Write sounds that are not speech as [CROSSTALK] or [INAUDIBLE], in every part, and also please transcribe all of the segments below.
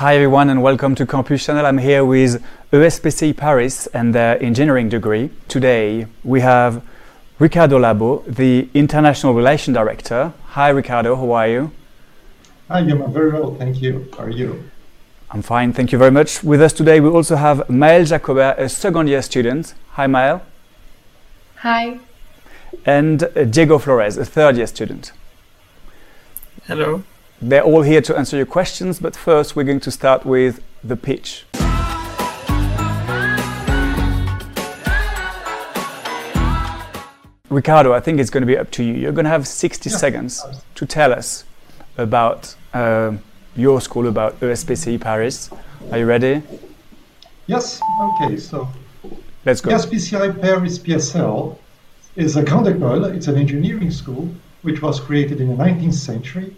Hi everyone and welcome to Campus Channel. I'm here with ESPCI Paris and their engineering degree. Today we have Ricardo Labo, the International Relation Director. Hi Ricardo, how are you? Hi, I'm very well, thank you. How are you? I'm fine, thank you very much. With us today we also have Maël Jacobert, a second year student. Hi Maël. Hi. And Diego Flores, a third year student. Hello. They're all here to answer your questions, but first we're going to start with the pitch. Ricardo, I think it's going to be up to you. You're going to have 60 yeah. seconds to tell us about uh, your school, about ESPCI Paris. Are you ready? Yes. Okay. So let's go. ESPCI Paris PSL is a grande école. It's an engineering school which was created in the 19th century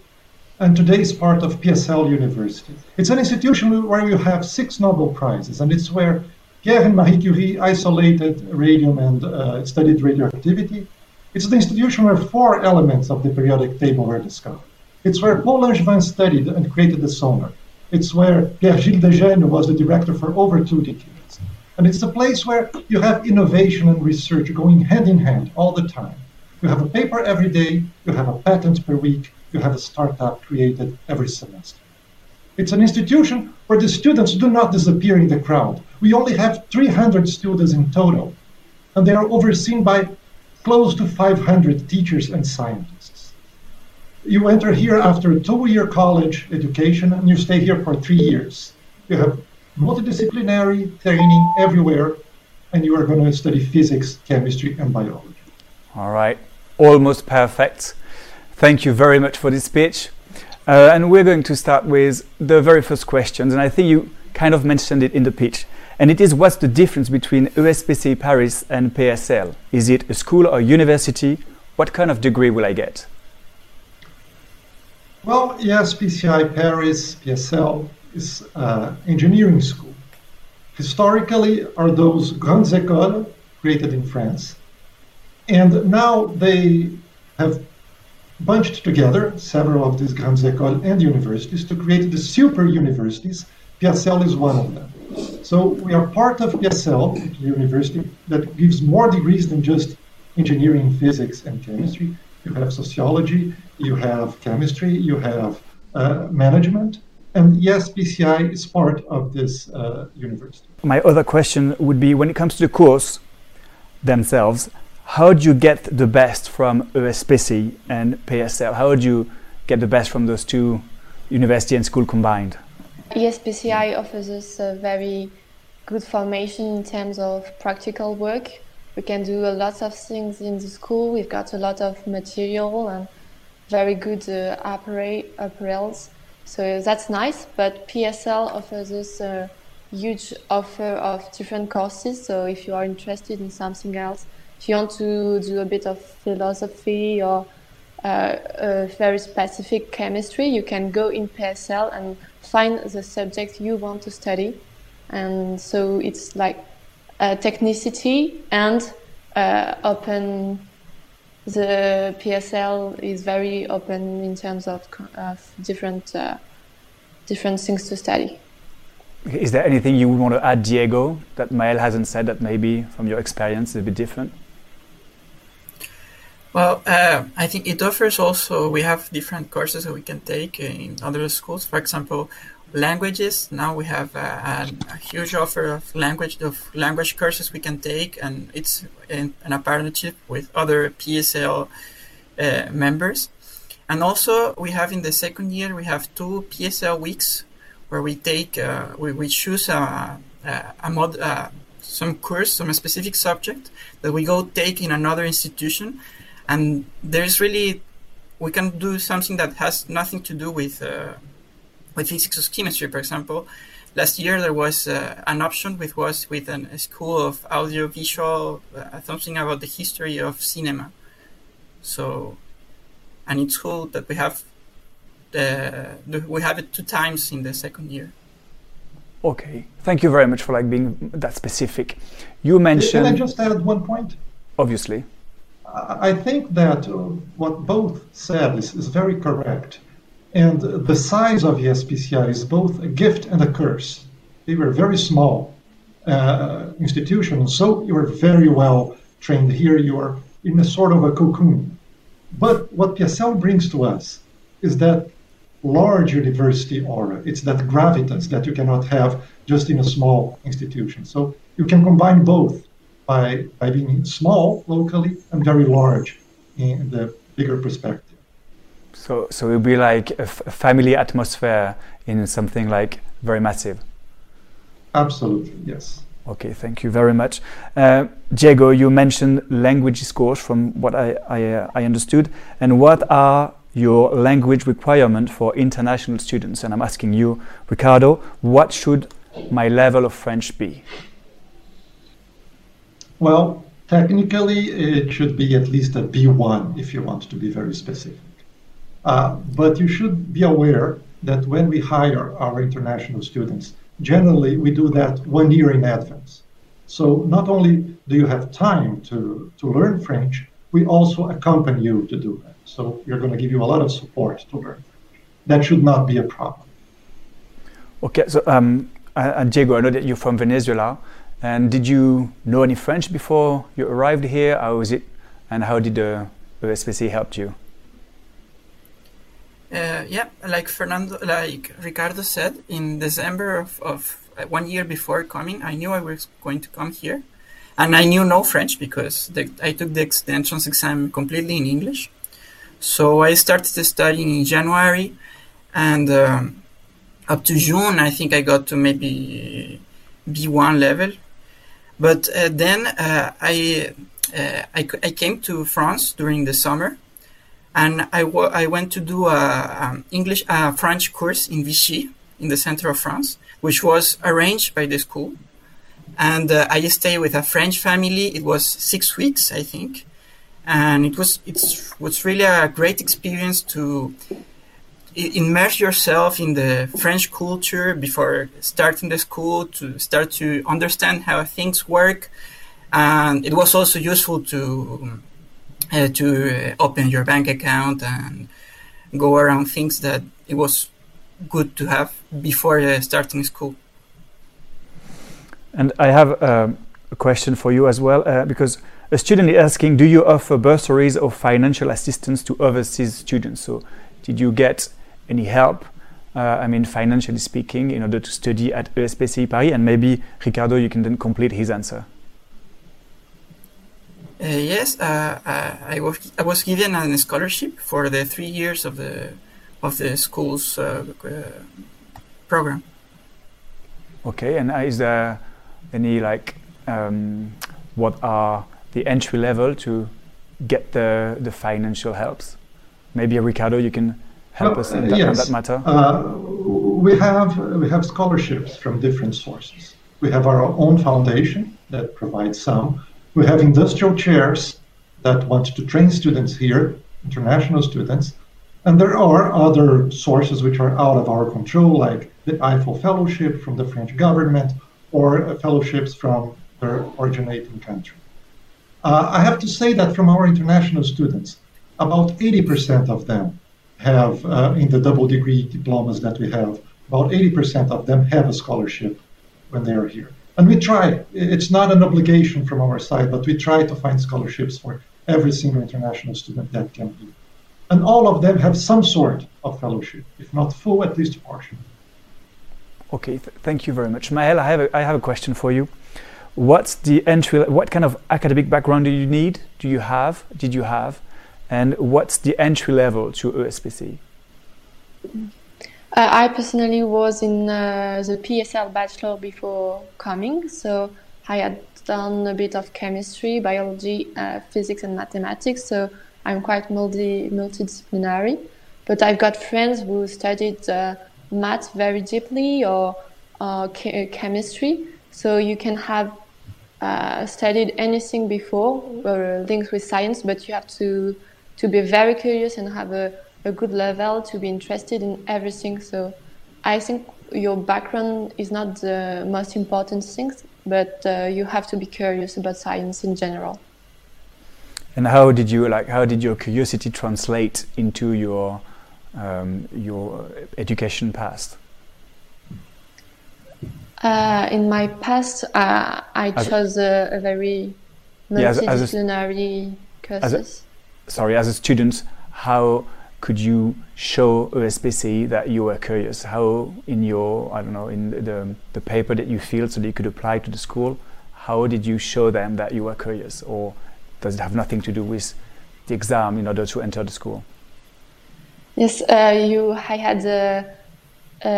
and today is part of PSL University. It's an institution where you have six Nobel Prizes, and it's where Pierre and Marie Curie isolated radium and uh, studied radioactivity. It's the institution where four elements of the periodic table were discovered. It's where Paul Langevin studied and created the sonar. It's where Pierre Gilles de was the director for over two decades. And it's a place where you have innovation and research going hand in hand all the time. You have a paper every day, you have a patent per week, you have a startup created every semester. It's an institution where the students do not disappear in the crowd. We only have 300 students in total, and they are overseen by close to 500 teachers and scientists. You enter here after a two year college education and you stay here for three years. You have multidisciplinary training everywhere, and you are going to study physics, chemistry, and biology. All right, almost perfect. Thank you very much for this speech. Uh, and we're going to start with the very first questions. And I think you kind of mentioned it in the pitch. And it is what's the difference between ESPCI Paris and PSL? Is it a school or university? What kind of degree will I get? Well, ESPCI Paris, PSL is uh, engineering school. Historically, are those grandes écoles created in France, and now they have bunched together several of these grandes écoles and universities to create the super universities. PSL is one of them. So we are part of PSL, the university that gives more degrees than just engineering, physics, and chemistry. You have sociology, you have chemistry, you have uh, management, and ESPCI is part of this uh, university. My other question would be when it comes to the course themselves, how do you get the best from ESPCI and PSL? How do you get the best from those two university and school combined? ESPCI offers us a very good formation in terms of practical work. We can do a lot of things in the school. We've got a lot of material and very good uh, apparels. So that's nice. But PSL offers us a huge offer of different courses. So if you are interested in something else, if you want to do a bit of philosophy or uh, a very specific chemistry, you can go in PSL and find the subject you want to study. And so it's like uh, technicity and uh, open. The PSL is very open in terms of, of different uh, different things to study. Is there anything you would want to add, Diego, that Maëlle hasn't said that maybe from your experience is a bit different? Well, uh, I think it offers also, we have different courses that we can take in other schools. For example, languages. Now we have uh, a huge offer of language of language courses we can take, and it's in, in a partnership with other PSL uh, members. And also, we have in the second year we have two PSL weeks where we take uh, we, we choose a, a, a mod, uh, some course, some specific subject that we go take in another institution and there's really we can do something that has nothing to do with uh, with physics or chemistry. For example, last year there was uh, an option which was with an, a school of audiovisual, uh, something about the history of cinema. So, and it's cool that we have the, the we have it two times in the second year. Okay, thank you very much for like being that specific. You mentioned. Can I just add one point? Obviously. I think that uh, what both said is, is very correct. And the size of ESPCI is both a gift and a curse. They were very small uh, institutions, so you are very well trained here. You are in a sort of a cocoon. But what PSL brings to us is that large university aura. It's that gravitas that you cannot have just in a small institution. So you can combine both by, by being small locally and very large in the bigger perspective. So, so it would be like a, f- a family atmosphere in something like very massive. Absolutely, yes. Okay, thank you very much. Uh, Diego, you mentioned language course from what I, I, uh, I understood. And what are your language requirement for international students? And I'm asking you, Ricardo, what should my level of French be? Well, technically, it should be at least a B1 if you want to be very specific. Uh, but you should be aware that when we hire our international students, generally we do that one year in advance. So not only do you have time to, to learn French, we also accompany you to do that. So we're going to give you a lot of support to learn. That should not be a problem. Okay, so um, and Diego, I know that you're from Venezuela, and did you know any French before you arrived here? How was it, and how did the ESPC help you? Uh, yeah, like Fernando, like Ricardo said, in December of, of uh, one year before coming, I knew I was going to come here, and I knew no French because the, I took the extensions exam completely in English. So I started studying in January, and um, up to June, I think I got to maybe B1 level. But uh, then uh, I, uh, I, I came to France during the summer, and I, I went to do a um, English uh, French course in Vichy in the center of France, which was arranged by the school. And uh, I stayed with a French family. It was six weeks, I think, and it was it was really a great experience to immerse yourself in the French culture before starting the school to start to understand how things work. And it was also useful to uh, to open your bank account and go around things that it was good to have before uh, starting school. And I have uh, a question for you as well, uh, because a student is asking, do you offer bursaries or financial assistance to overseas students? So, did you get any help? Uh, I mean, financially speaking, in order to study at ESPCI Paris, and maybe Ricardo, you can then complete his answer. Uh, yes, uh, uh I was I was given a scholarship for the three years of the of the school's uh, uh, program. Okay, and is there any like um, what are the entry level to get the, the financial helps. Maybe Ricardo, you can help well, us in that, yes. that matter. Uh, we have we have scholarships from different sources. We have our own foundation that provides some. We have industrial chairs that want to train students here, international students, and there are other sources which are out of our control, like the Eiffel Fellowship from the French government or fellowships from their originating country. Uh, I have to say that from our international students, about 80% of them have, uh, in the double degree diplomas that we have, about 80% of them have a scholarship when they are here. And we try, it's not an obligation from our side, but we try to find scholarships for every single international student that can be. And all of them have some sort of fellowship, if not full, at least partial. Okay, th- thank you very much. Maël, I have a, I have a question for you what's the entry what kind of academic background do you need do you have did you have and what's the entry level to ESPC uh, I personally was in uh, the PSL bachelor before coming so I had done a bit of chemistry biology uh, physics and mathematics so I'm quite multi multidisciplinary. But I've got friends who studied uh, math very deeply or uh, chemistry. So you can have uh, studied anything before or linked with science, but you have to to be very curious and have a, a good level to be interested in everything. So I think your background is not the most important thing, but uh, you have to be curious about science in general. And how did you like? How did your curiosity translate into your um, your education past? Uh, in my past, uh, I As- chose a, a very Yeah, as- as a- multidisciplinary courses. Sorry, as a student, how could you show ESPC that you were curious? How in your I don't know in the the paper that you filled so that you could apply to the school, how did you show them that you were curious, or does it have nothing to do with the exam in order to enter the school? Yes, uh, you. I had a, uh,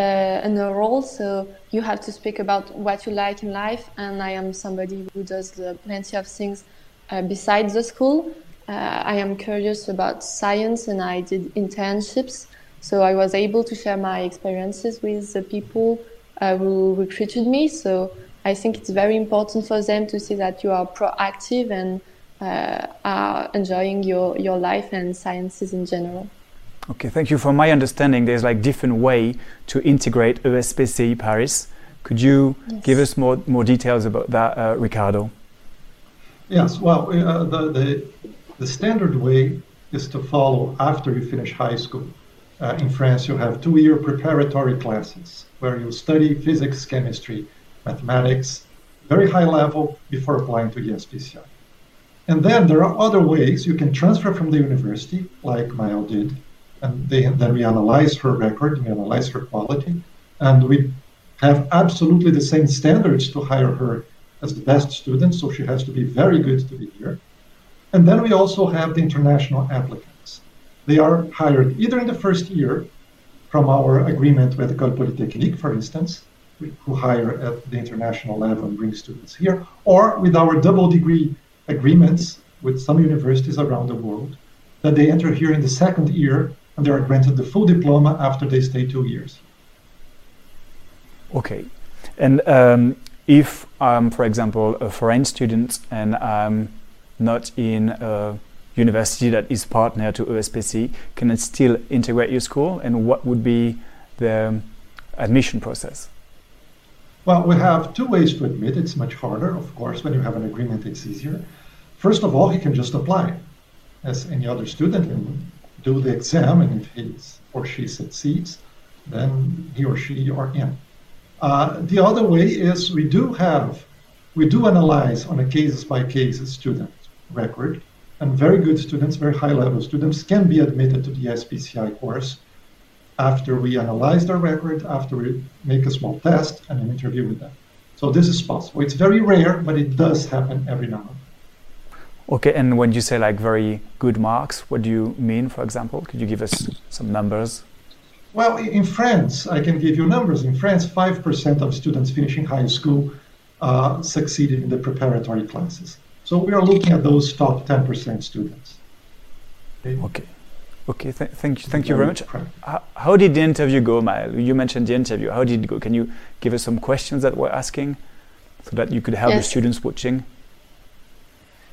an oral, so you have to speak about what you like in life, and I am somebody who does the plenty of things uh, besides the school. Uh, I am curious about science, and I did internships, so I was able to share my experiences with the people uh, who recruited me. So I think it's very important for them to see that you are proactive and uh, are enjoying your, your life and sciences in general. Okay, thank you. From my understanding, there's like different way to integrate ESPC Paris. Could you Yes. give us more more details about that, uh, Ricardo? Yes, well, uh, the, the, the standard way is to follow after you finish high school. Uh, in France, you have two year preparatory classes where you study physics, chemistry, mathematics, very high level before applying to the. And then there are other ways you can transfer from the university, like Mael did, and they, then we analyze her record, we analyze her quality, and we have absolutely the same standards to hire her as the best student, so she has to be very good to be here. And then we also have the international applicants. They are hired either in the first year from our agreement with the École Polytechnique, for instance, who hire at the international level and bring students here, or with our double degree agreements with some universities around the world, that they enter here in the second year and they are granted the full diploma after they stay two years. Okay, and um, if I'm, for example, a foreign student and I'm not in a university that is partner to ESPC, can it still integrate your school? And what would be the admission process? Well, we have two ways to admit. It's much harder, of course. When you have an agreement, it's easier. First of all, he can just apply as any other student and do the exam, and if he or she succeeds, then he or she are in. Uh, the other way is we do have, we do analyze on a cases by cases student record, and very good students, very high level students can be admitted to the SPCI course after we analyze their record, after we make a small test and an interview with them. So this is possible. It's very rare, but it does happen every now and then. Okay, and when you say like very good marks, what do you mean, for example? Could you give us some numbers? Well, in France, I can give you numbers. In France, 5% of students finishing high school uh, succeeded in the preparatory classes. So we are looking at those top 10% students. Okay? Okay, okay, th- thank you, thank you very much. How, how did the interview go, Mael? You mentioned the interview. How did it go? Can you give us some questions that we're asking so that you could help the students watching?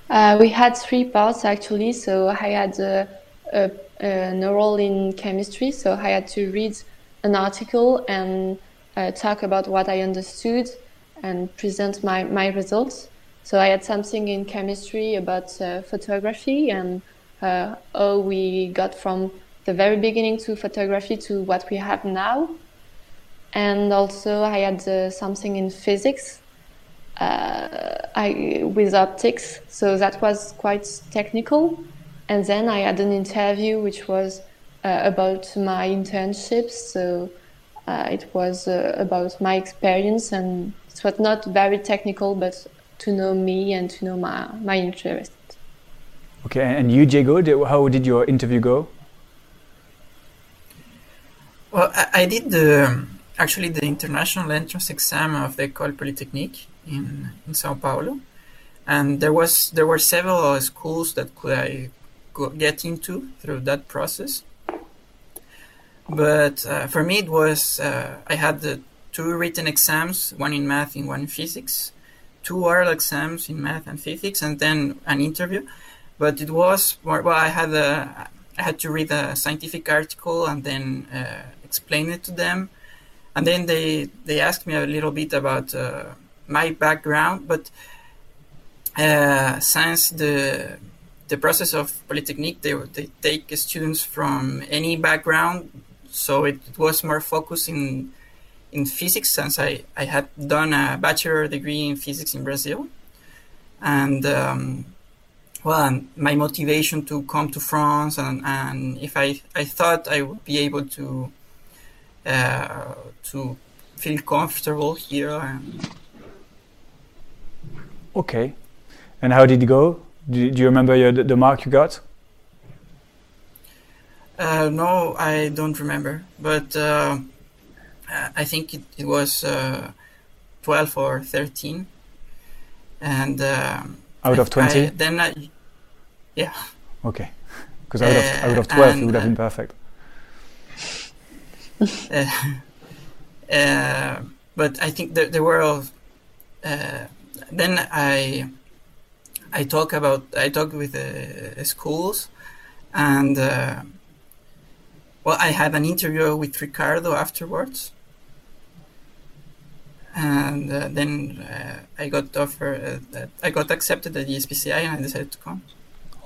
Uh, we had three parts actually. So I had a, a, an oral in chemistry. So I had to read an article and uh, talk about what I understood and present my, my results. So I had something in chemistry about uh, photography and uh, how we got from the very beginning to photography to what we have now. And also I had uh, something in physics uh, I, with optics, so that was quite technical. And then I had an interview which was uh, about my internships, so uh, it was uh, about my experience, and it was not very technical, but to know me and to know my, my interest. Okay, and you, Diego, did, how did your interview go? Well, I, I did the actually the international entrance exam of the École Polytechnique in in São Paulo, and there was there were several schools that could I go, get into through that process. But uh, for me, it was uh, I had the two written exams, one in math and one in physics, two oral exams in math and physics, and then an interview. But it was more, well, I had a I had to read a scientific article and then uh, explain it to them, and then they they asked me a little bit about uh, my background, but uh, since the the process of Polytechnique, they, they take students from any background, so it, it was more focused in in physics since I, I had done a bachelor degree in physics in Brazil. And um, well, my motivation to come to France and, and if I, I thought I would be able to uh, to feel comfortable here. And okay. And how did it go? Do, do you remember your, the, the mark you got? Uh, no, I don't remember. But uh, I think it, it was uh, 12 or 13. And um, out of 20? I, then I, yeah. Okay. Because out, of, out of 12, and, it would have been perfect. [LAUGHS] Uh, but I think there, there were. Uh, then I I talk about I talk with uh, schools, and uh, well, I had an interview with Ricardo afterwards, and uh, then uh, I got offer that I got accepted at the SPCI, and I decided to come.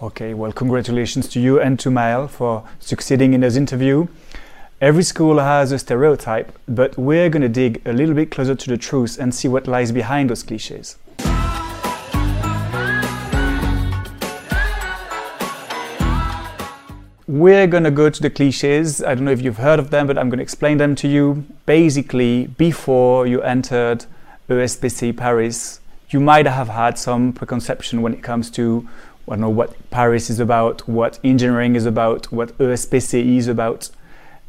Okay, well, congratulations to you and to Maël for succeeding in this interview. Every school has a stereotype, but we're going to dig a little bit closer to the truth and see what lies behind those cliches. We're going to go to the cliches. I don't know if you've heard of them, but I'm going to explain them to you. Basically, before you entered ESPCI Paris, you might have had some preconception when it comes to I don't know what Paris is about, what engineering is about, what ESPCI is about.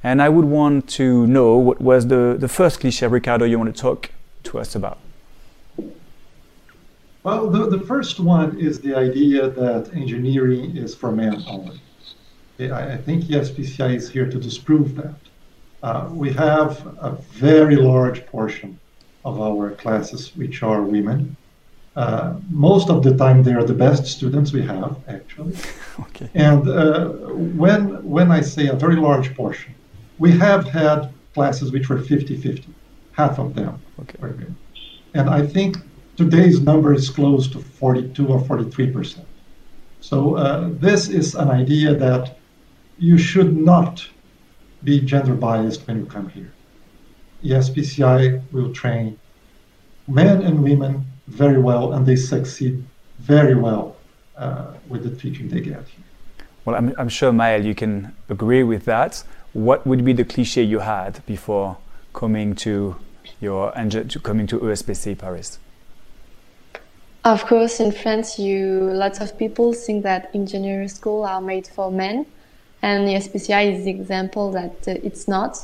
And I would want to know what was the, the first cliche, Ricardo, you want to talk to us about? Well, the, the first one is the idea that engineering is for men only. I, I think ESPCI is here to disprove that. Uh, we have a very large portion of our classes which are women. Uh, most of the time, they are the best students we have, actually. [LAUGHS] okay. And uh, when when I say a very large portion, we have had classes which were 50-50, half of them okay. were women. And I think today's number is close to 42 or 43%. So uh, this is an idea that you should not be gender biased when you come here. ESPCI will train men and women very well, and they succeed very well uh, with the teaching they get here. Well, I'm, I'm sure, Maël, you can agree with that what would be the cliche you had before coming to your to coming to ESPCI Paris? Of course, in France, you lots of people think that engineering school are made for men, and ESPCI is the example that uh, it's not.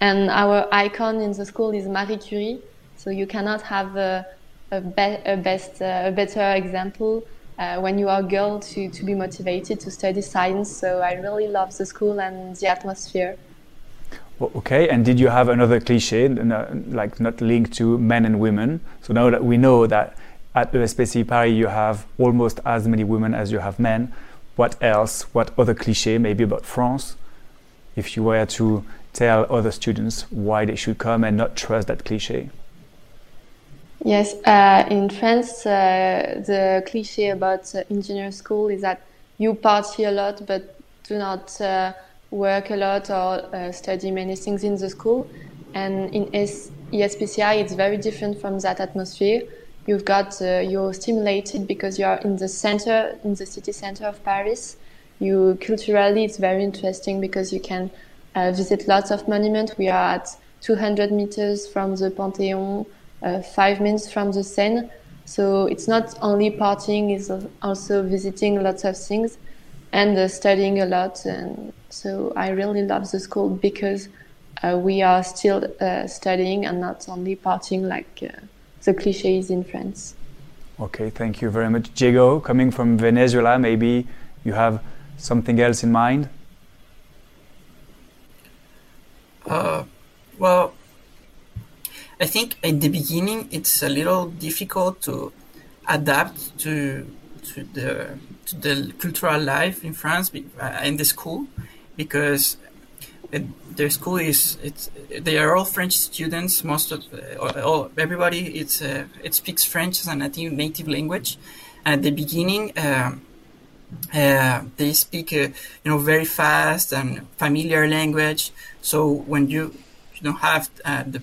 And our icon in the school is Marie Curie, so you cannot have a, a, be a best uh, a better example uh, when you are a girl to, to be motivated to study science. So I really love the school and the atmosphere. Okay, and did you have another cliche, like not linked to men and women? So now that we know that at ESPCI Paris you have almost as many women as you have men, what else, what other cliche, maybe about France, if you were to tell other students why they should come and not trust that cliche? Yes, uh, in France, uh, the cliche about uh, engineer school is that you party a lot but do not uh, work a lot or uh, study many things in the school. And in ESPCI, it's very different from that atmosphere. You've got uh, you're stimulated because you are in the center, in the city center of Paris. You culturally, it's very interesting because you can visit lots of monuments. We are at 200 meters from the Panthéon uh, five minutes from the Seine. So it's not only partying, it's also visiting lots of things and uh, studying a lot. And so I really love the school because uh, we are still uh, studying and not only partying like uh, the cliches in France. Okay, thank you very much. Diego, coming from Venezuela, maybe you have something else in mind? Uh, well, I think in the beginning it's a little difficult to adapt to to the to the cultural life in France uh, in the school because it, their school is it's they are all French students. Most of uh, all, everybody it's uh, it speaks French as a native native language. At the beginning, um, Uh, they speak, uh, you know, very fast and familiar language. So when you you don't have uh, the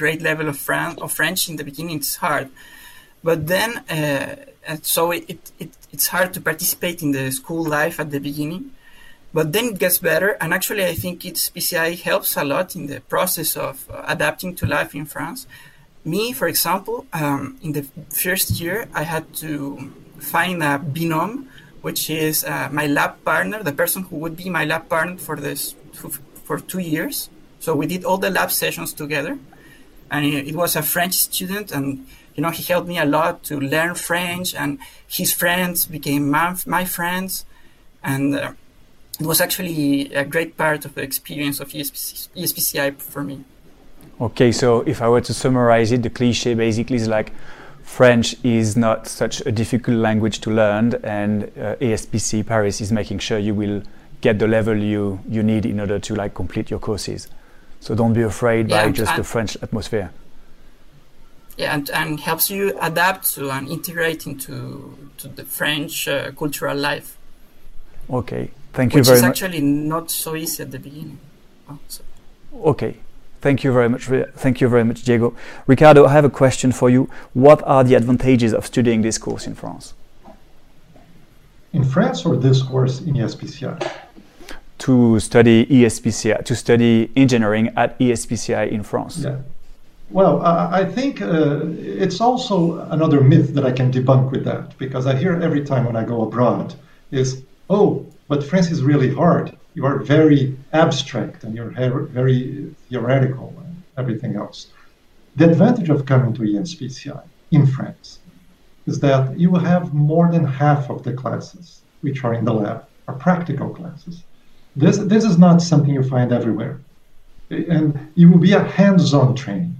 great level of, Fran- of French in the beginning, it's hard. But then, uh, so it, it it's hard to participate in the school life at the beginning. But then it gets better, and actually, I think it's PCI helps a lot in the process of uh, adapting to life in France. Me, for example, um, in the first year, I had to find a binôme which is uh, my lab partner, the person who would be my lab partner for this for two years. So we did all the lab sessions together, and it was a French student, and you know he helped me a lot to learn French, and his friends became my, my friends, and uh, it was actually a great part of the experience of ESPC, ESPCI for me. Okay, so if I were to summarize it, the cliche basically is like French is not such a difficult language to learn, and uh, ESPC Paris is making sure you will get the level you, you need in order to like complete your courses. So don't be afraid yeah, by just the French atmosphere. Yeah, and, and helps you adapt to and integrate into to the French uh, cultural life. Okay, thank you very much. Which is actually not so easy at the beginning. Oh, okay, Thank you very much. Thank you very much, Diego. Ricardo, I have a question for you. What are the advantages of studying this course in France? In France or this course in ESPCI? To study ESPCI, to study engineering at ESPCI in France. Yeah. Well, I think uh, it's also another myth that I can debunk with that because I hear every time when I go abroad is, oh, but France is really hard you are very abstract and you're very theoretical and everything else. The advantage of coming to ESPCI in France is that you will have more than half of the classes which are in the lab are practical classes. This, this is not something you find everywhere. And it will be a hands-on training.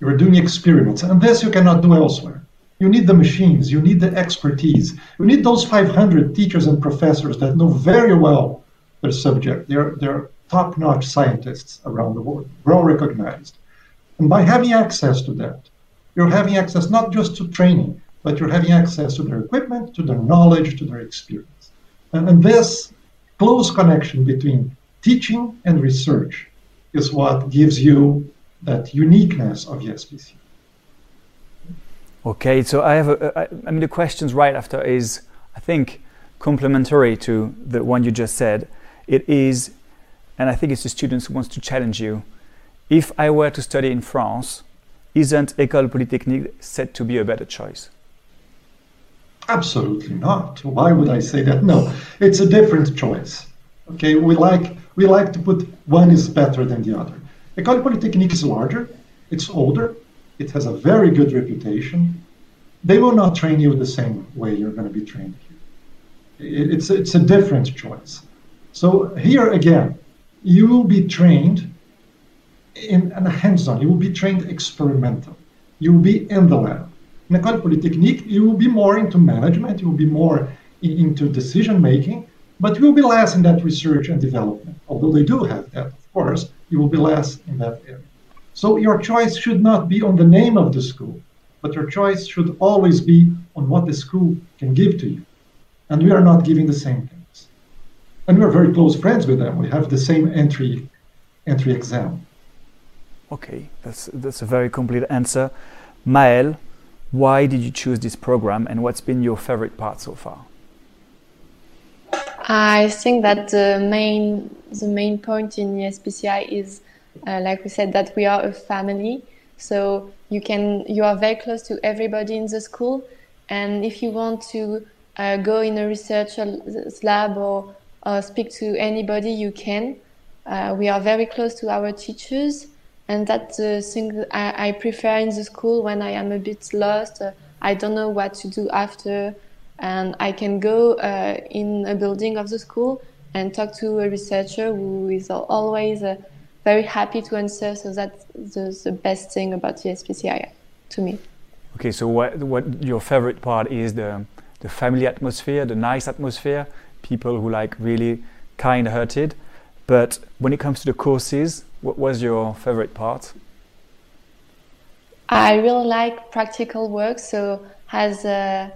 You are doing experiments, and this you cannot do elsewhere. You need the machines, you need the expertise, you need those 500 teachers and professors that know very well their subject. They're, they're top notch scientists around the world, well recognized. And by having access to that, you're having access not just to training, but you're having access to their equipment, to their knowledge, to their experience. And, and this close connection between teaching and research is what gives you that uniqueness of ESPC. Okay, so I have a, I, mean, the questions right after is, I think, complementary to the one you just said. It is, and I think it's the students who wants to challenge you. If I were to study in France, isn't École Polytechnique said to be a better choice? Absolutely not. Why would I say that? No, it's a different choice. Okay, we like we like to put one is better than the other. École Polytechnique is larger, it's older, it has a very good reputation. They will not train you the same way you're going to be trained here. It's it's a different choice. So here again, you will be trained in, in a hands-on. You will be trained experimental. You will be in the lab. In École Polytechnique, you will be more into management. You will be more in, into decision making, but you will be less in that research and development. Although they do have that, of course, you will be less in that area. So your choice should not be on the name of the school, but your choice should always be on what the school can give to you. And we are not giving the same things. and we're very close friends with them. We have the same entry entry exam. Okay, that's that's a very complete answer. Maëlle, why did you choose this program, and what's been your favorite part so far? I think that the main the main point in the SPCI is, uh, like we said, that we are a family. So you can you are very close to everybody in the school, and if you want to uh, go in a research lab or uh, speak to anybody you can. Uh, we are very close to our teachers, and that's the thing I, I, prefer in the school when I am a bit lost. Uh, I don't know what to do after, and I can go uh, in a building of the school and talk to a researcher who is always very happy to answer. So that's the, the best thing about the SPCI to me. Okay, so what, what your favorite part is the the family atmosphere, the nice atmosphere, people who like really kind hearted. But when it comes to the courses, what was your favorite part? I really like practical work. So as uh,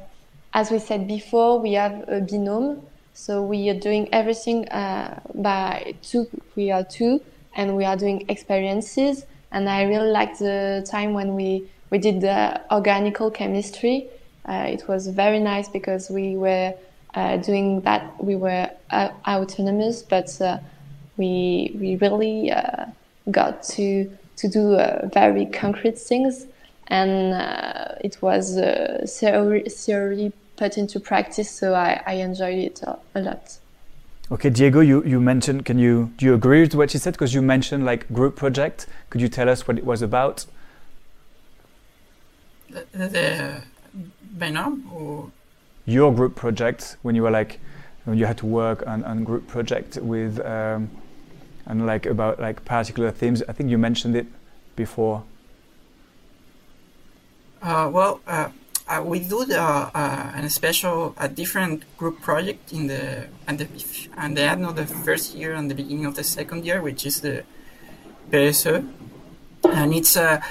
as we said before, we have a binôme. So we are doing everything uh, by two. We are two, and we are doing experiences. And I really like the time when we we did the organical chemistry. Uh, it was very nice because we were uh, doing that. We were uh, autonomous, but uh, we we really uh, got to to do very concrete things, and it was theory, theory put into practice. So I, I enjoyed it a, a lot. Okay, Diego, you, you mentioned, can you, do you agree with what she said? Because you mentioned like group project. Could you tell us what it was about? The, the or? Your group project, when you were like, when you had to work on, on group project with, um, and like about like particular themes. I think you mentioned it before. Uh, well, uh, uh, we do the, uh, a special, a different group project in the and the and the end of the first year and the beginning of the second year, which is the PSE, and it's a,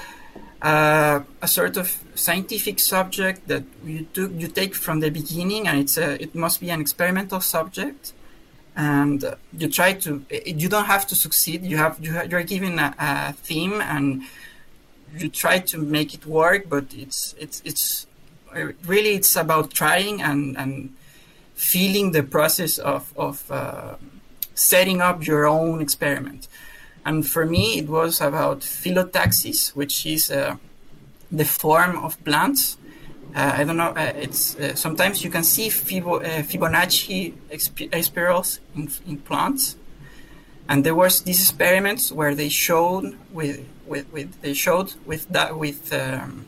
a, a sort of scientific subject that you took you take from the beginning, and it's a, it must be an experimental subject, and you try to you don't have to succeed. You have you you're given a, a theme and you try to make it work, but it's it's it's really it's about trying and, and feeling the process of, of uh, setting up your own experiment. And for me, it was about phyllotaxis, which is uh, the form of plants. Uh, I don't know. Uh, it's uh, sometimes you can see uh, Fibonacci exp- spirals in, in plants, and there was these experiments where they showed with with, with they showed with that with um,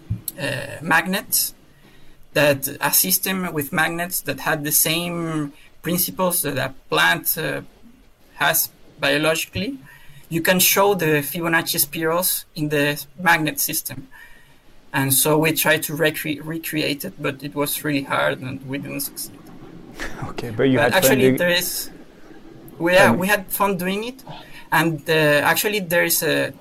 magnets that a system with magnets that had the same principles that a plant uh, has biologically, you can show the Fibonacci spirals in the magnet system. And so we tried to recre- recreate it, but it was really hard and we didn't succeed. [LAUGHS] Okay, but you but had actually there is. We, yeah, we had fun doing it, and uh, actually there is a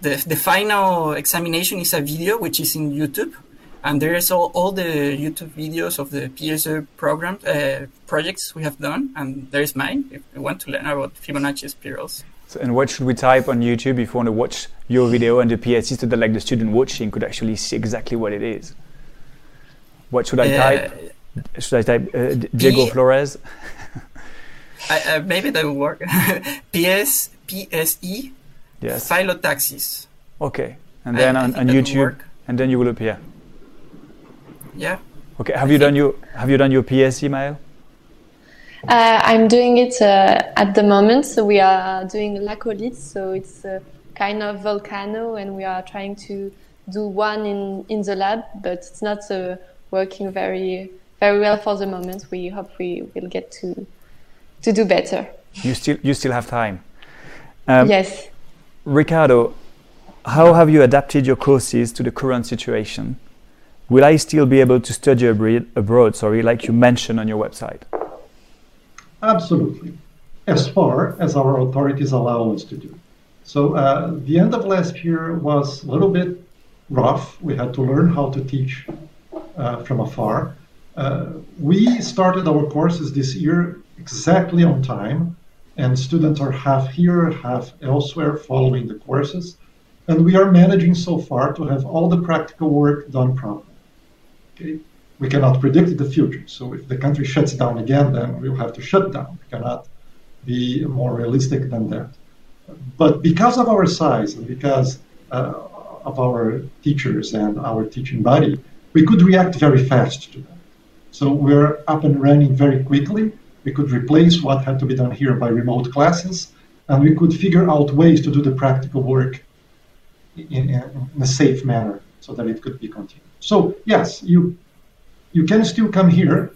the the final examination is a video which is in YouTube and there is all, all the YouTube videos of the PSE program uh, projects we have done, and there is mine if you want to learn about Fibonacci spirals. So, and what should we type on YouTube if you want to watch your video and the PSE so that like the student watching could actually see exactly what it is? What should I uh, type? Should I type uh, Diego P- Flores? I, uh, maybe that will work. [LAUGHS] PS PSE yes. Phyllotaxis. Okay, and then I, on, on YouTube, and then you will appear. Yeah. Okay. Have I you done your Have you done your PSE Maël? Uh, I'm doing it uh, at the moment. So we are doing Laccolith. So it's a kind of volcano, and we are trying to do one in in the lab, but it's not uh, working very very well for the moment. We hope we will get to to do better. You still you still have time. Um, yes. Ricardo, how have you adapted your courses to the current situation? Will I still be able to study abroad, abroad sorry, like you mentioned on your website? Absolutely, as far as our authorities allow us to do. So uh, the end of last year was a little bit rough. We had to learn how to teach uh, from afar. Uh, we started our courses this year exactly on time, and students are half here, half elsewhere following the courses. And we are managing so far to have all the practical work done properly. Okay? We cannot predict the future. So if the country shuts down again, then we'll have to shut down. We cannot be more realistic than that. But because of our size and because uh, of our teachers and our teaching body, we could react very fast to that. So we're up and running very quickly. We could replace what had to be done here by remote classes, and we could figure out ways to do the practical work in, in, in a safe manner so that it could be continued. So yes, you you can still come here.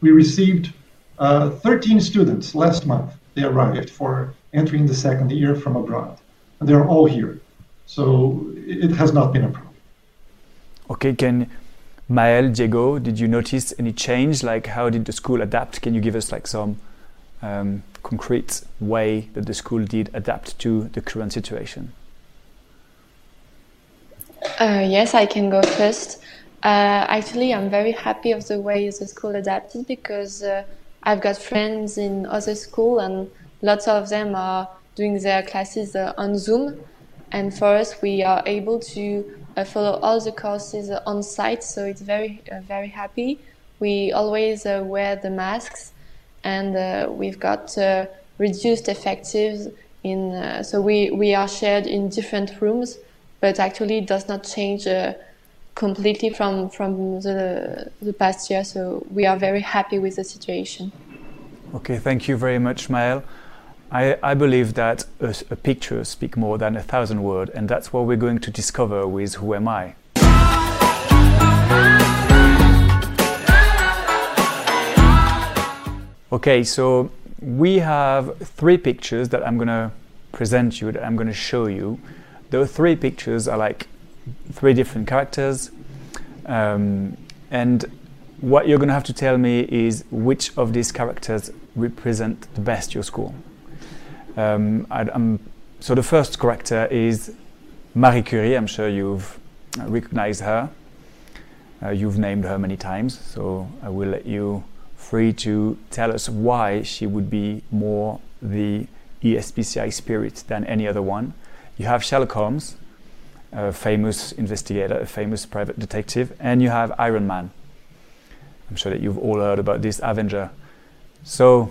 We received uh, 13 students last month. They arrived for entering the second year from abroad, and they're all here. So it has not been a problem. Okay, can Maël, Diego, did you notice any change? Like, how did the school adapt? Can you give us like some um, concrete way that the school did adapt to the current situation? Uh, yes, I can go first. Uh, actually, I'm very happy of the way the school adapted because uh, I've got friends in other school, and lots of them are doing their classes uh, on Zoom. And for us, we are able to uh, follow all the courses on site, so it's very, uh, very happy. We always uh, wear the masks, and uh, we've got uh, reduced effectives. In so we we are shared in different rooms, but actually it does not change completely from from the the past year. So we are very happy with the situation. Okay, thank you very much, Maël. I, I believe that a, a picture speaks more than a thousand words, and that's what we're going to discover with Who Am I? Okay, so we have three pictures that I'm going to present you, that I'm going to show you. Those three pictures are like three different characters. Um, and what you're going to have to tell me is which of these characters represent the best your school. Um, so the first character is Marie Curie. I'm sure you've recognized her. Uh, you've named her many times, so I will let you free to tell us why she would be more the ESPCI spirit than any other one. You have Sherlock Holmes, a famous investigator, a famous private detective, and you have Iron Man. I'm sure that you've all heard about this Avenger. So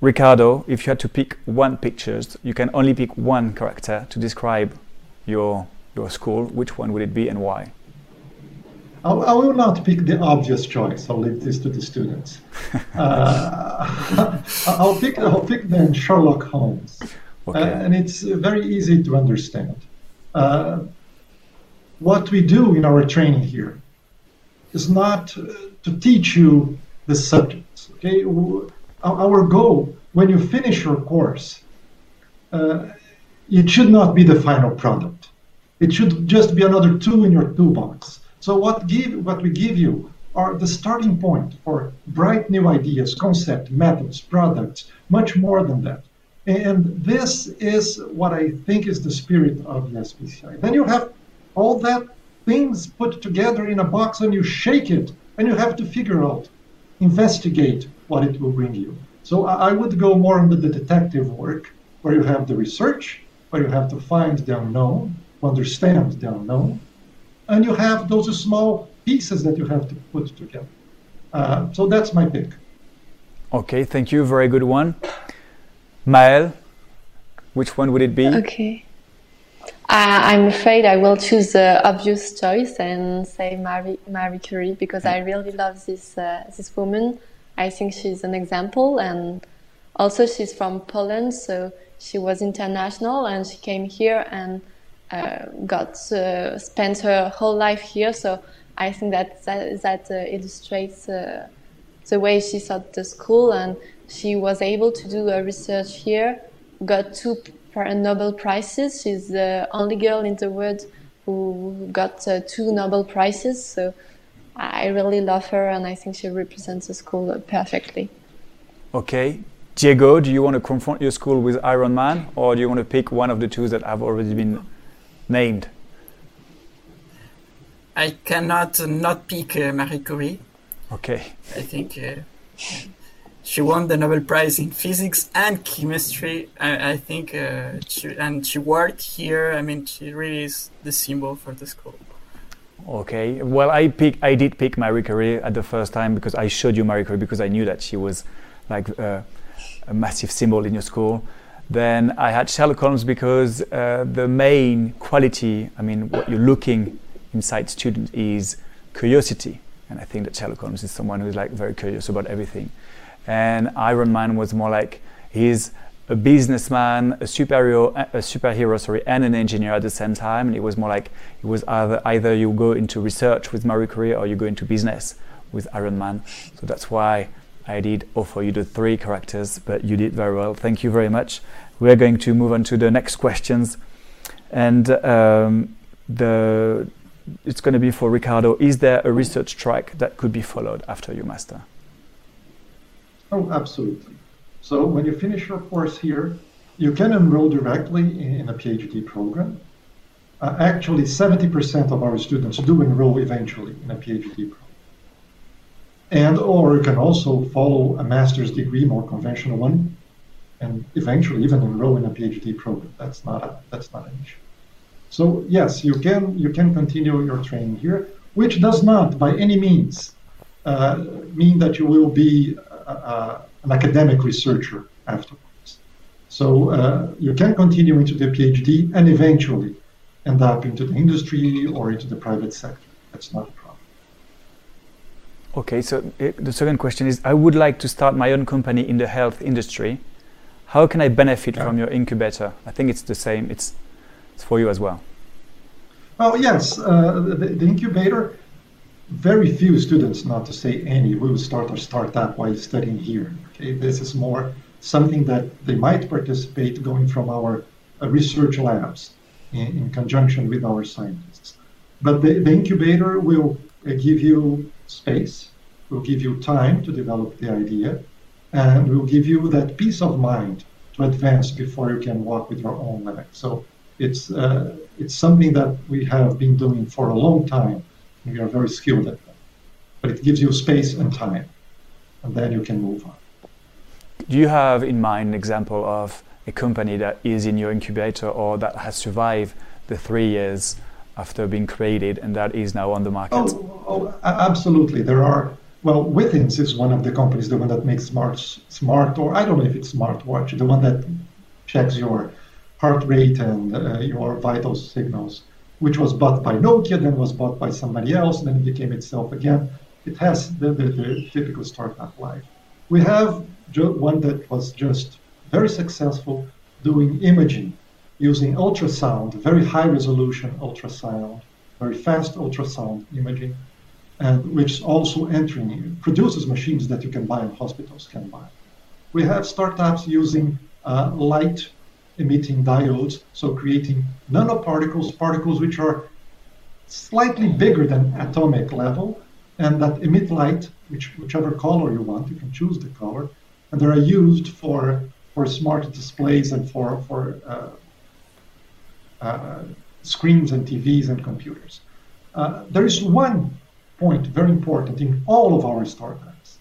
Ricardo, if you had to pick one picture, you can only pick one character to describe your your school. Which one would it be and why? I, I will not pick the obvious choice. I'll leave this to the students. [LAUGHS] uh, [LAUGHS] I'll pick I'll pick then Sherlock Holmes, okay. uh, and it's very easy to understand. Uh, what we do in our training here is not to teach you the subjects. Okay, our goal when you finish your course, uh, it should not be the final product. It should just be another tool in your toolbox. So what give what we give you are the starting point for bright new ideas, concept, methods, products, much more than that. And this is what I think is the spirit of the ESPCI. Then you have all that things put together in a box and you shake it and you have to figure out, investigate, what it will bring you. So I would go more into the detective work, where you have the research, where you have to find the unknown, understand the unknown, and you have those small pieces that you have to put together. Uh, so that's my pick. Okay, thank you. Very good one. Maël, which one would it be? Okay. Uh, I'm afraid I will choose the obvious choice and say Marie, Marie Curie because I really love this uh, this woman. I think she's an example. And also, she's from Poland, so she was international and she came here and uh, got uh, spent her whole life here. So I think that that, that uh, illustrates uh, the way she thought the school, and she was able to do a research here. Got two Nobel prizes. She's the only girl in the world who got uh, two Nobel prizes. So I really love her, and I think she represents the school perfectly. Okay. Diego, do you want to confront your school with Iron Man, or do you want to pick one of the two that have already been named? I cannot not pick uh, Marie Curie. Okay. I think uh, she won the Nobel Prize in physics and chemistry. I, I think, uh, she, and she worked here. I mean, she really is the symbol for the school. Okay. Well, I pick. I did pick Marie Curie at the first time because I showed you Marie Curie because I knew that she was like uh, a massive symbol in your school. Then I had Sherlock Holmes because uh, the main quality, I mean, what you're looking inside students is curiosity, and I think that Sherlock Holmes is someone who's like very curious about everything. And Iron Man was more like he's a businessman, a superhero, a superhero, sorry, and an engineer at the same time. And it was more like it was either either you go into research with Marie Curie or you go into business with Iron Man. So that's why I did offer you the three characters, but you did very well. Thank you very much. We are going to move on to the next questions, and um, the it's going to be for Ricardo. Is there a research track that could be followed after you master? Oh, absolutely. So when you finish your course here, you can enroll directly in a PhD program. Uh, actually, 70% of our students do enroll eventually in a PhD program. and or you can also follow a master's degree, more conventional one, and eventually even enroll in a PhD program. That's not a, that's not an issue. So yes, you can you can continue your training here, which does not by any means uh, mean that you will be uh, uh an academic researcher afterwards. So uh, you can continue into the PhD and eventually end up into the industry or into the private sector. That's not a problem. Okay, so the second question is I would like to start my own company in the health industry. How can I benefit yeah. from your incubator? I think it's the same, it's, it's for you as well. Well, yes, uh, the, the, incubator, very few students, not to say any, will start a startup while studying here. Okay, this is more something that they might participate going from our uh, research labs in, in, conjunction with our scientists. But the, the incubator will uh, give you space, will give you time to develop the idea, and will give you that peace of mind to advance before you can walk with your own legs. So it's uh, it's something that we have been doing for a long time. We are very skilled at that, but it gives you space and time, and then you can move on. Do you have in mind an example of a company that is in your incubator or that has survived the three years after being created and that is now on the market? Oh, oh absolutely. There are. Well, Withings is one of the companies, the one that makes smart, smart, or I don't know if it's smartwatch, the one that checks your heart rate and uh, your vital signals, which was bought by Nokia, then was bought by somebody else, and then it became itself again. It has the, the, the typical startup life. We have one that was just very successful doing imaging using ultrasound, very high resolution ultrasound, very fast ultrasound imaging, and which also entering produces machines that you can buy and hospitals can buy. We have startups using uh, light emitting diodes, so creating nanoparticles, particles which are slightly bigger than atomic level, and that emit light, which, whichever color you want, you can choose the color, and they are used for for smart displays and for for uh, uh, screens and TVs and computers. Uh, there is one point very important in all of our startups.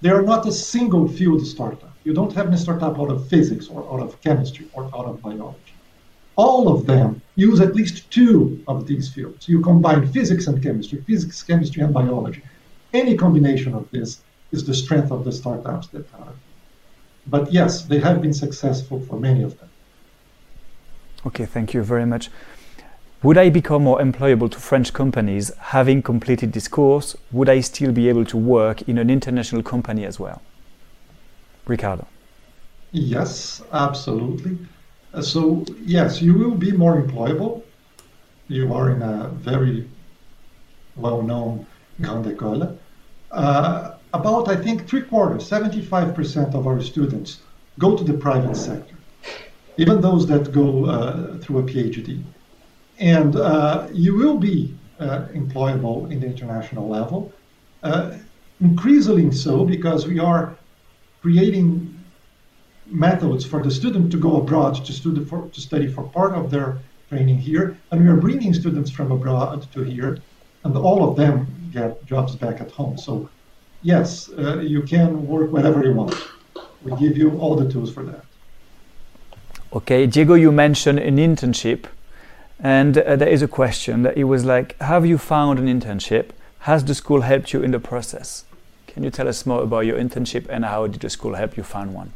They are not a single field startup. You don't have a startup out of physics or out of chemistry or out of biology. All of them use at least two of these fields. You combine physics and chemistry, physics, chemistry, and biology. Any combination of this is the strength of the startups that are. But yes, they have been successful for many of them. Okay, thank you very much. Would I become more employable to French companies having completed this course? Would I still be able to work in an international company as well? Ricardo. Yes, absolutely. Uh, so, yes, you will be more employable. You are in a very well known Grande École. Uh, about, I think, three quarters, 75% of our students go to the private sector even those that go uh, through a PhD. And uh, you will be uh, employable in the international level, uh, increasingly so because we are creating methods for the student to go abroad to, study for, to study for part of their training here, and we are bringing students from abroad to here, and all of them get jobs back at home. So, yes, uh, you can work wherever you want. We give you all the tools for that. Okay, Diego, you mentioned an internship, and uh, there is a question that it was like, have you found an internship? Has the school helped you in the process? Can you tell us more about your internship and how did the school help you find one?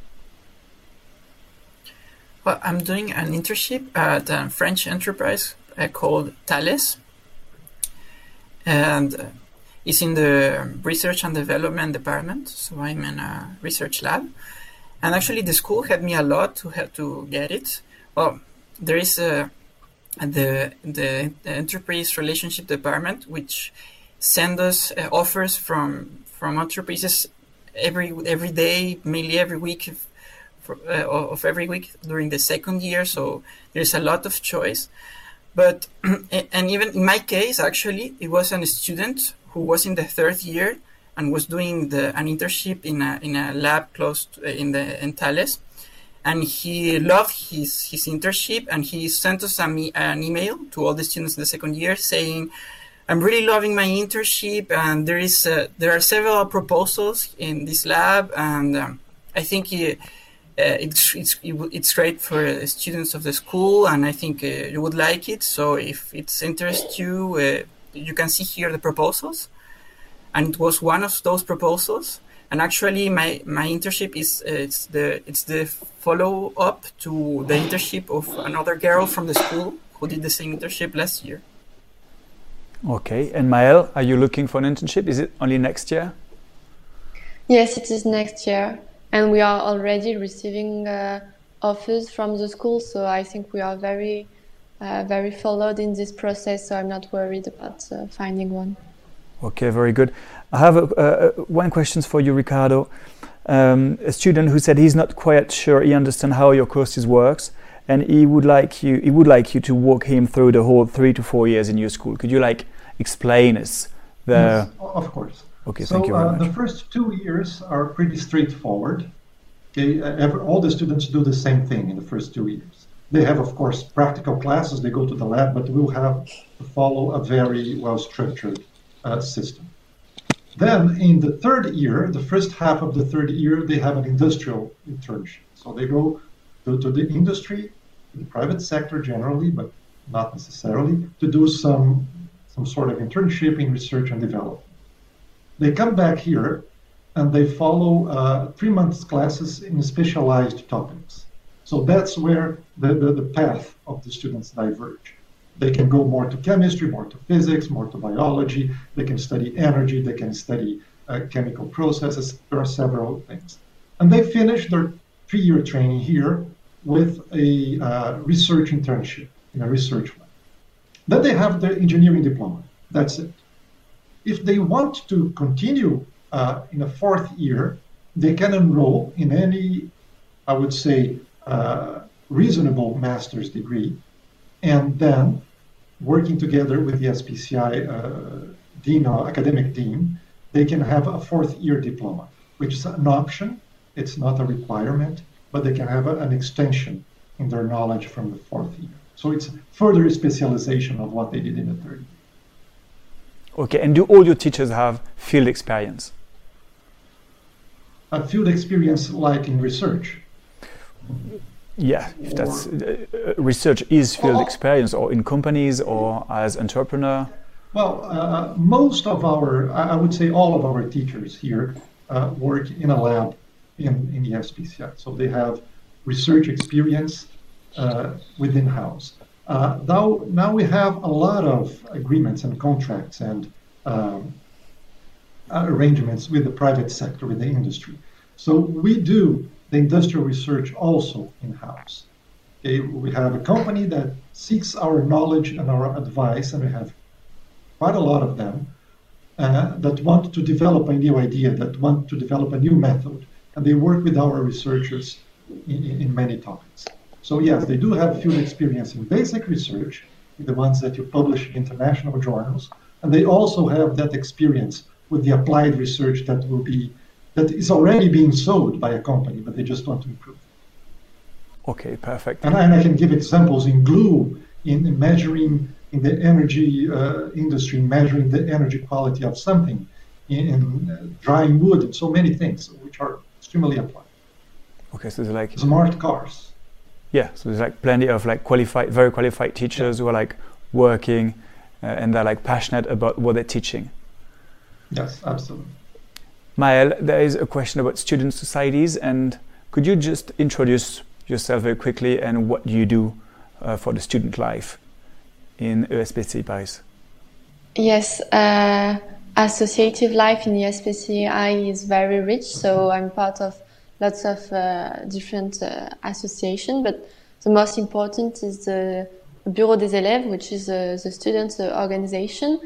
Well, I'm doing an internship at a French enterprise uh, called Thales, and uh, it's in the research and development department. So I'm in a research lab and actually the school helped me a lot to help to get it. Well, there is a the the, the enterprise relationship department which send us uh, offers from from enterprises every every day, mainly every week for, uh, of every week during the second year. So there's a lot of choice. But [CLEARS THROAT] and even in my case, actually, it was a student who was in the third year and was doing the, an internship in a, in a lab close to, uh, in the in. And he loved his, his internship and he sent us a, an email to all the students in the second year saying, I'm really loving my internship, and there is uh, there are several proposals in this lab, and um, I think it, uh, it's it's it's great for students of the school, and I think uh, you would like it. So if it interests you, uh, you can see here the proposals, and it was one of those proposals. And actually, my, my internship is uh, it's the it's the follow up to the internship of another girl from the school who did the same internship last year. Okay, and Maël, are you looking for an internship? Is it only next year? Yes, it is next year, and we are already receiving uh, offers from the school. So I think we are very, uh, very followed in this process. So I'm not worried about uh, finding one. Okay, very good. I have a, uh, one question for you, Ricardo. Um, a student who said he's not quite sure he understands how your courses works, and he would like you he would like you to walk him through the whole three to four years in your school. Could you like explain us the? Yes, of course. Okay, so, thank you very uh. The first two years are pretty straightforward. Okay, uh, every, all the students do the same thing in the first two years. They have, of course, practical classes. They go to the lab, but we'll have to follow a very well structured uh, system. Then in the third year, the first half of the third year, they have an industrial internship. So they go to, to the industry, the private sector generally, but not necessarily, to do some, some sort of internship in research and development. They come back here and they follow uh, three months classes in specialized topics. So that's where the, the, the path of the students diverge. They can go more to chemistry, more to physics, more to biology. They can study energy. They can study uh, chemical processes. There are several things. And they finish their three year training here with a uh, research internship in a research lab. Then they have their engineering diploma. That's it. If they want to continue uh, in a fourth year, they can enroll in any, I would say, uh, reasonable master's degree, and then working together with the ESPCI uh, dean or academic dean, they can have a fourth year diploma, which is an option. It's not a requirement, but they can have a, an extension in their knowledge from the fourth year. So it's further specialization of what they did in the third year. Okay, and do all your teachers have field experience? A field experience like in research. Yeah, if that's uh, uh, research is field experience, or in companies, or as entrepreneur. Well, uh, most of our, I I would say all of our teachers here uh, work in a lab in, in the ESPCI. So they have research experience uh, within house. Uh, now, now we have a lot of agreements and contracts and um, arrangements with the private sector, with the industry. So we do the industrial research also in house. Okay, we have a company that seeks our knowledge and our advice, and we have quite a lot of them uh, that want to develop a new idea, that want to develop a new method, and they work with our researchers in, in, in many topics. So yes, they do have field experience in basic research, the ones that you publish in international journals, and they also have that experience with the applied research that will be that is already being sold by a company, but they just want to improve. Okay, perfect. And I, and I can give examples in glue, in, in measuring in the energy uh, industry, measuring the energy quality of something, in, in uh, drying wood, and so many things which are extremely applied. Okay, so there's like Smart cars. yeah, so there's like plenty of like qualified, very qualified teachers who are like working, uh, and they're like passionate about what they're teaching. Yes, absolutely. Maël, there is a question about student societies, and could you just introduce yourself very quickly and what do you do uh, for the student life in ESPCI Paris? Yes, uh, associative life in the ESPCI is very rich, so I'm part of lots of uh, different uh, associations, but the most important is the Bureau des élèves, which is uh, the student uh, organization,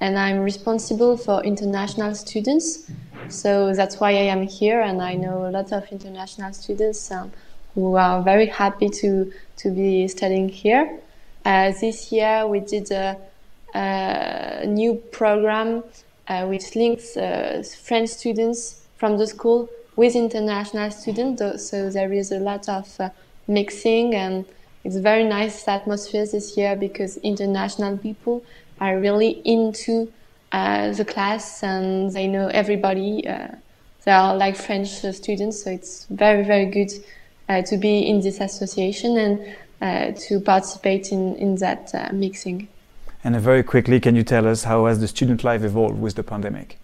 and I'm responsible for international students. So that's why I am here, and I know a lot of international students um, who are very happy to, to be studying here. Uh, this year we did a, a new program which links uh, French students from the school with international students. So there is a lot of uh, mixing, and it's very nice atmosphere this year because international people are really into uh, the class and they know everybody. Uh, they are like French students, so it's very, very good uh, to be in this association and uh, to participate in, in that uh, mixing. And very quickly, can you tell us how has the student life evolved with the pandemic?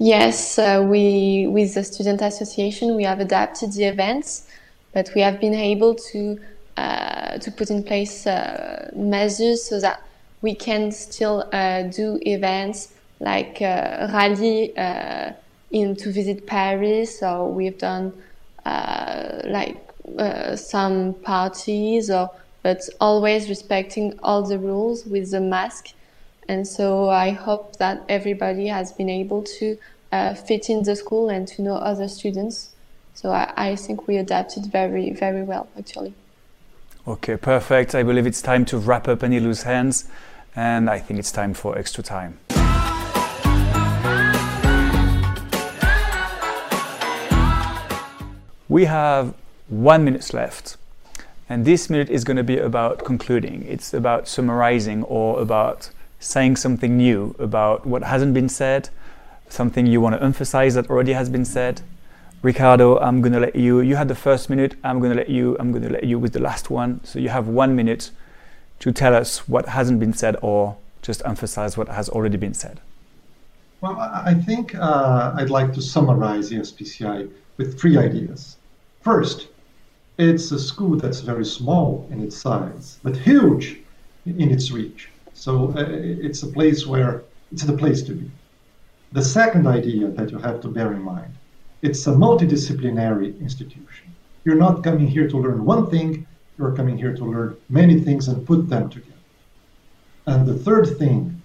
Yes, uh, we with the student association we have adapted the events, but we have been able to uh, to put in place uh, measures so that we can still uh, do events like uh, rally uh, in to visit Paris. So we've done like some parties, or but always respecting all the rules with the mask and so I hope that everybody has been able to uh, fit in the school and to know other students. So I, I think we adapted very, very well, actually. Okay, perfect. I believe it's time to wrap up any loose hands, and I think it's time for extra time. We have one minute left, and this minute is going to be about concluding. It's about summarizing or about saying something new about what hasn't been said, something you want to emphasize that already has been said. Ricardo, I'm going to let you. You had the first minute. I'm going to let you. I'm going to let you with the last one. So you have one minute to tell us what hasn't been said or just emphasize what has already been said. Well, I think uh, I'd like to summarize the ESPCI with three ideas. First, it's a school that's very small in its size, but huge in its reach. So uh, it's a place where it's the place to be. The second idea that you have to bear in mind, it's a multidisciplinary institution. You're not coming here to learn one thing, you're coming here to learn many things and put them together. And the third thing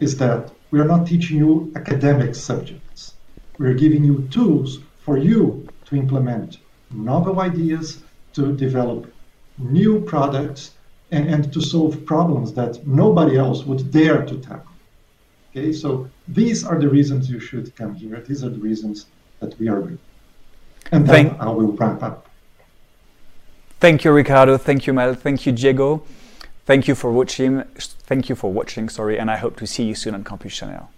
is that we are not teaching you academic subjects. We're giving you tools for you to implement novel ideas, to develop new products and, and to solve problems that nobody else would dare to tackle. Okay, so these are the reasons you should come here. These are the reasons that we are here. And then Thank- I will wrap up. Thank you, Ricardo. Thank you, Mel. Thank you, Diego. Thank you for watching. Thank you for watching. Sorry, and I hope to see you soon on Campus Chanel.